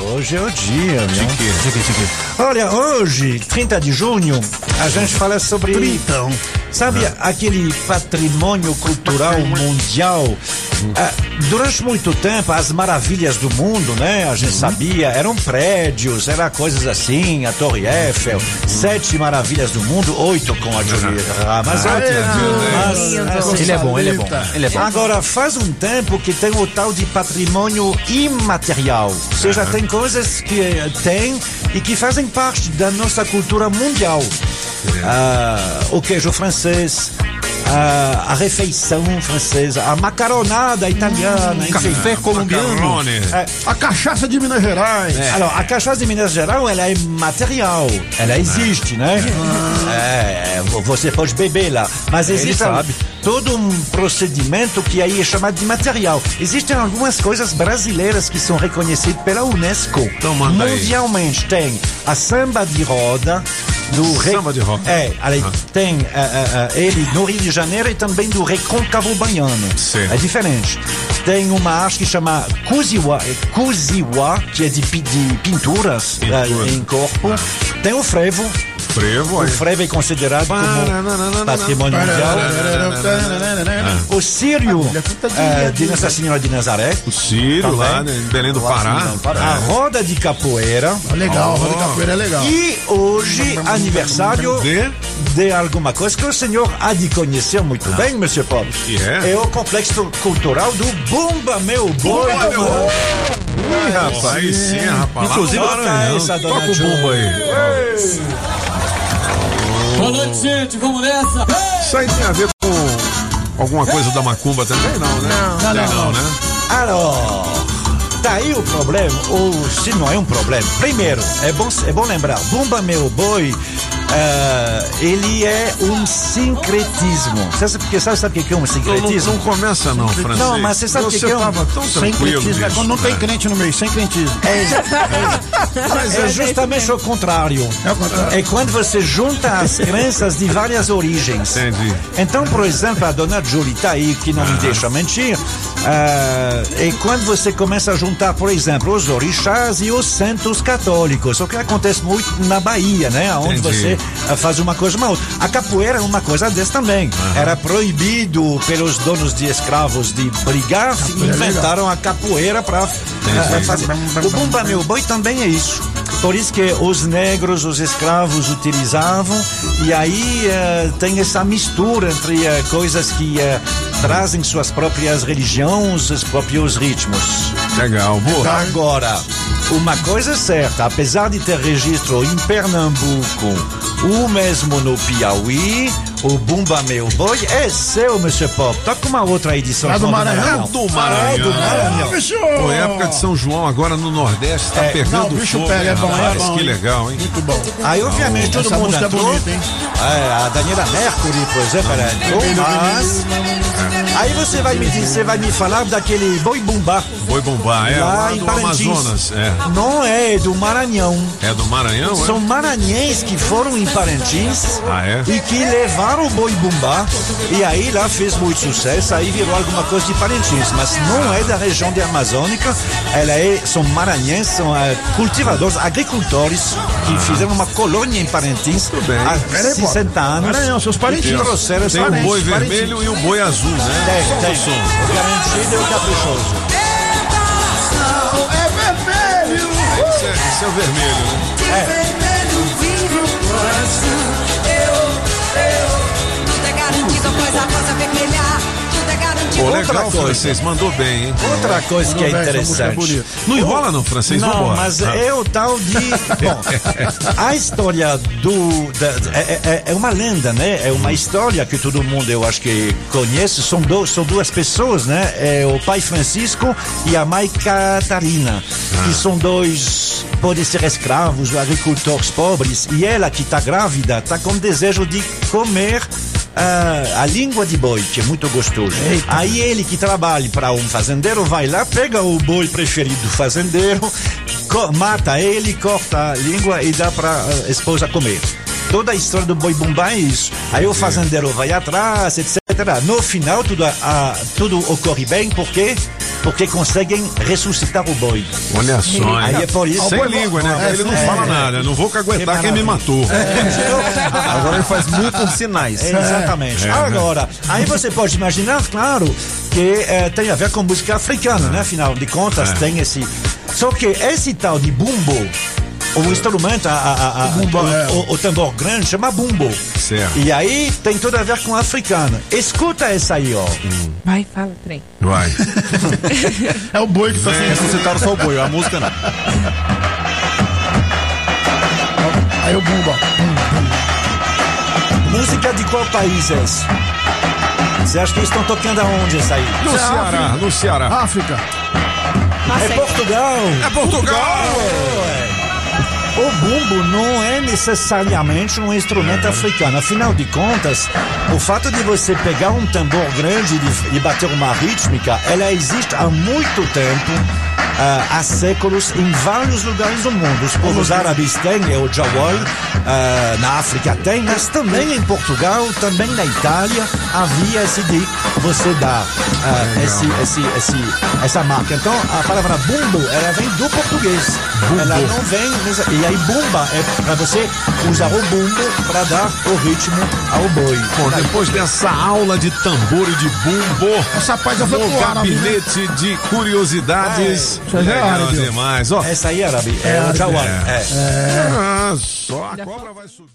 Hoje é o dia, né? quê, de quê? Olha, hoje, 30 de junho, a gente fala sobre. Tritão. Sabe aquele patrimônio cultural mundial? Ah, durante muito tempo, as maravilhas do mundo, né? A gente sabia, eram prédios, era coisas assim, a Torre Eiffel, sete maravilhas do mundo, oito com a Ramos. Ah, oito. Deus, Mas, assim, Ele é bom, ele é bom. Ele é bom. Agora, faz um tempo que tem o tal de patrimônio imaterial. Ou seja, tem coisas que eh, tem e que fazem parte da nossa cultura mundial. Ah, o queijo francês, ah, a refeição francesa, a macaronada italiana, enfim. Café colombiano. É, A cachaça de Minas Gerais. alors, a cachaça de Minas Gerais, ela é material. Ela existe, né? É, você pode beber lá. Mas existe todo um procedimento que aí é chamado de material. Existem algumas coisas brasileiras que são reconhecidas pela Unesco. Então. Mundialmente tem a samba de roda. Do Re- Samba de roda. É, ali tem eh, eh, eh, ele no Rio de Janeiro e também do Recôncavo Baiano. Sim. É diferente. Tem uma arte que chama Kuziwa, é Kuziwa que é de, de pinturas Pintura. em corpo. Tem o frevo. Frevo O frevo é considerado como patrimônio mundial. O Sírio eh, de Nossa Senhora de Nazaré. O Círio Também. lá né, em Belém do Pará. A roda de capoeira. Legal, roda de capoeira é legal. E hoje, aniversário De? alguma coisa que o senhor há de conhecer muito bem, Monsieur Paul. Que é? É o complexo cultural do Bumba Meu Boi. Bumba, meu boi. Ih, rapaz, sim, rapaz. Inclusive, lá no Maranhão. Toca o Ju. bumbo aí. Boa noite, gente. Vamos nessa. Isso aí tem a ver com alguma coisa da macumba também? Não, né? Não, Tem não. né? Alors, tá aí o problema, ou se não é um problema. Primeiro, é bom, é bom lembrar, Bumba Meu Boi, ah, ele é um sincretismo. Você sabe, porque, sabe, sabe o que é um Não, não, sincretismo? não começa não, francês. Não, mas você sabe o que que é um- tão. É quando não tem né? crente no meio, sem crentismo. Mas é justamente o contrário. É o contrário. É quando você junta as crenças de várias origens. Entendi. Então, por exemplo, a dona Julie tá aí, que não me deixa mentir, ah, é quando você começa a juntar, por exemplo, os orixás e os santos católicos, o que acontece muito na Bahia, né? Onde Entendi. você ah, faz uma coisa uma outra. A capoeira é uma coisa dessa também. Era proibido pelos donos de escravos de brigar, inventaram a capoeira para fazer. O Bumba Meu Boi também é isso. Por isso que os negros, os escravos utilizavam, e aí eh, tem essa mistura entre eh, coisas que eh, trazem suas próprias religiões, os próprios ritmos. Legal, boa. Agora, uma coisa é certa, apesar de ter registro em Pernambuco, o mesmo no Piauí, o Bumba Meu Boi é seu, Monsieur Pop. Toca uma outra aí de São do João Maranhão? Do Maranhão. Ah, do Maranhão. bicho! Pô, época de São João agora no Nordeste tá É, pegando não, o bicho fogo, pega, é bom, é bom, Que legal, hein? Muito bom. Aí, obviamente, todo Essa mundo é bonita, hein? É, a Daniela Mercury, por exemplo, ela entrou, mas... Aí você vai me dizer, você vai me falar daquele boi bumbá. Boi bombar, é Lá lá em do Parintins. Amazonas. É. Não é, é do Maranhão. É do Maranhão, é? São maranhenses que foram em Parintins Ah, é? e que levaram o boi bumbá. E aí lá fez muito sucesso, aí virou alguma coisa de Parintins. Mas não é da região de Amazônica, ela é, são maranhenses, são eh, cultivadores, agricultores que fizeram uma colônia em Parintins há Peraí, pô. 60 anos. Maranhão, seus E parintins. trouxeram esse Tem o boi parente- vermelho e o boi azul, né? Tem, tem. O garantido é o caprichoso. É vermelho! Esse é, esse é o vermelho, né? Tudo Pô, Outra legal, coisa. francês. Mandou bem, hein? Outra coisa que é bem, é interessante. bonita. Não enrola não, francês. Não, Vambora. mas Ah. é o tal de. Bom, a história do. da- é, é- é uma lenda, né? É uma história que todo mundo, eu acho que conhece. São, do, são duas pessoas, né? É o pai Francisco e a mãe Catarina, que são dois. Podem ser escravos agricultores pobres. E ela, que está grávida, está com desejo de comer. Ah, a língua de boi, que é muito gostoso. Aí ele que trabalha para um fazendeiro vai lá, pega o boi preferido do fazendeiro, mata ele, corta a língua e dá para a esposa comer. Toda a história do boi bumbá é isso. Aí o fazendeiro vai atrás, etc. No final, tudo, a- a- tudo ocorre bem, por quê? Porque conseguem ressuscitar o boi. Olha só, Aí é por isso. Sem língua, né? Ele não É. fala nada. Não vou caguetar quem me matou. Agora ele faz muito com sinais. É, exatamente. É, Agora, aí você pode imaginar, claro, que eh, tem a ver com música africana, né? Afinal de contas, tem esse. Só que esse tal de bumbo, o instrumento, a, a- a- o, é. o- o tambor grande chama bumbo. Certo. E aí tem tudo a ver com africano. Escuta essa aí, ó. Vai, fala, trem. Vai. É o boi que tá assim. Ressuscitaram só o boi, a música não. Aí o bumba. Música de qual país é esse? Você acha que eles estão tocando aonde essa aí? No Ceará, no Ceará. África. É Portugal! É Portugal! O bumbo não é necessariamente um instrumento africano. Afinal de contas, o fato de você pegar um tambor grande e, e bater uma rítmica, ela existe há muito tempo. Há séculos em vários lugares do mundo. Os povos árabes têm, é o jawal, ah, na África tem, mas também em Portugal, também na Itália, havia esse de você dar ah, esse, esse, esse, essa marca. Então, a palavra bumbo, ela vem do português. Ela não vem. E aí, bumba é para você usar o bumbo para dar o ritmo ao boi. Bom, depois dessa aula de tambor e de bumbo, Essa parte já foi no né? gabinete de curiosidades. Isso aí é árabe. demais, ó. Essa aí, árabe, é, o jawal. É. Ah, só a cobra vai subir.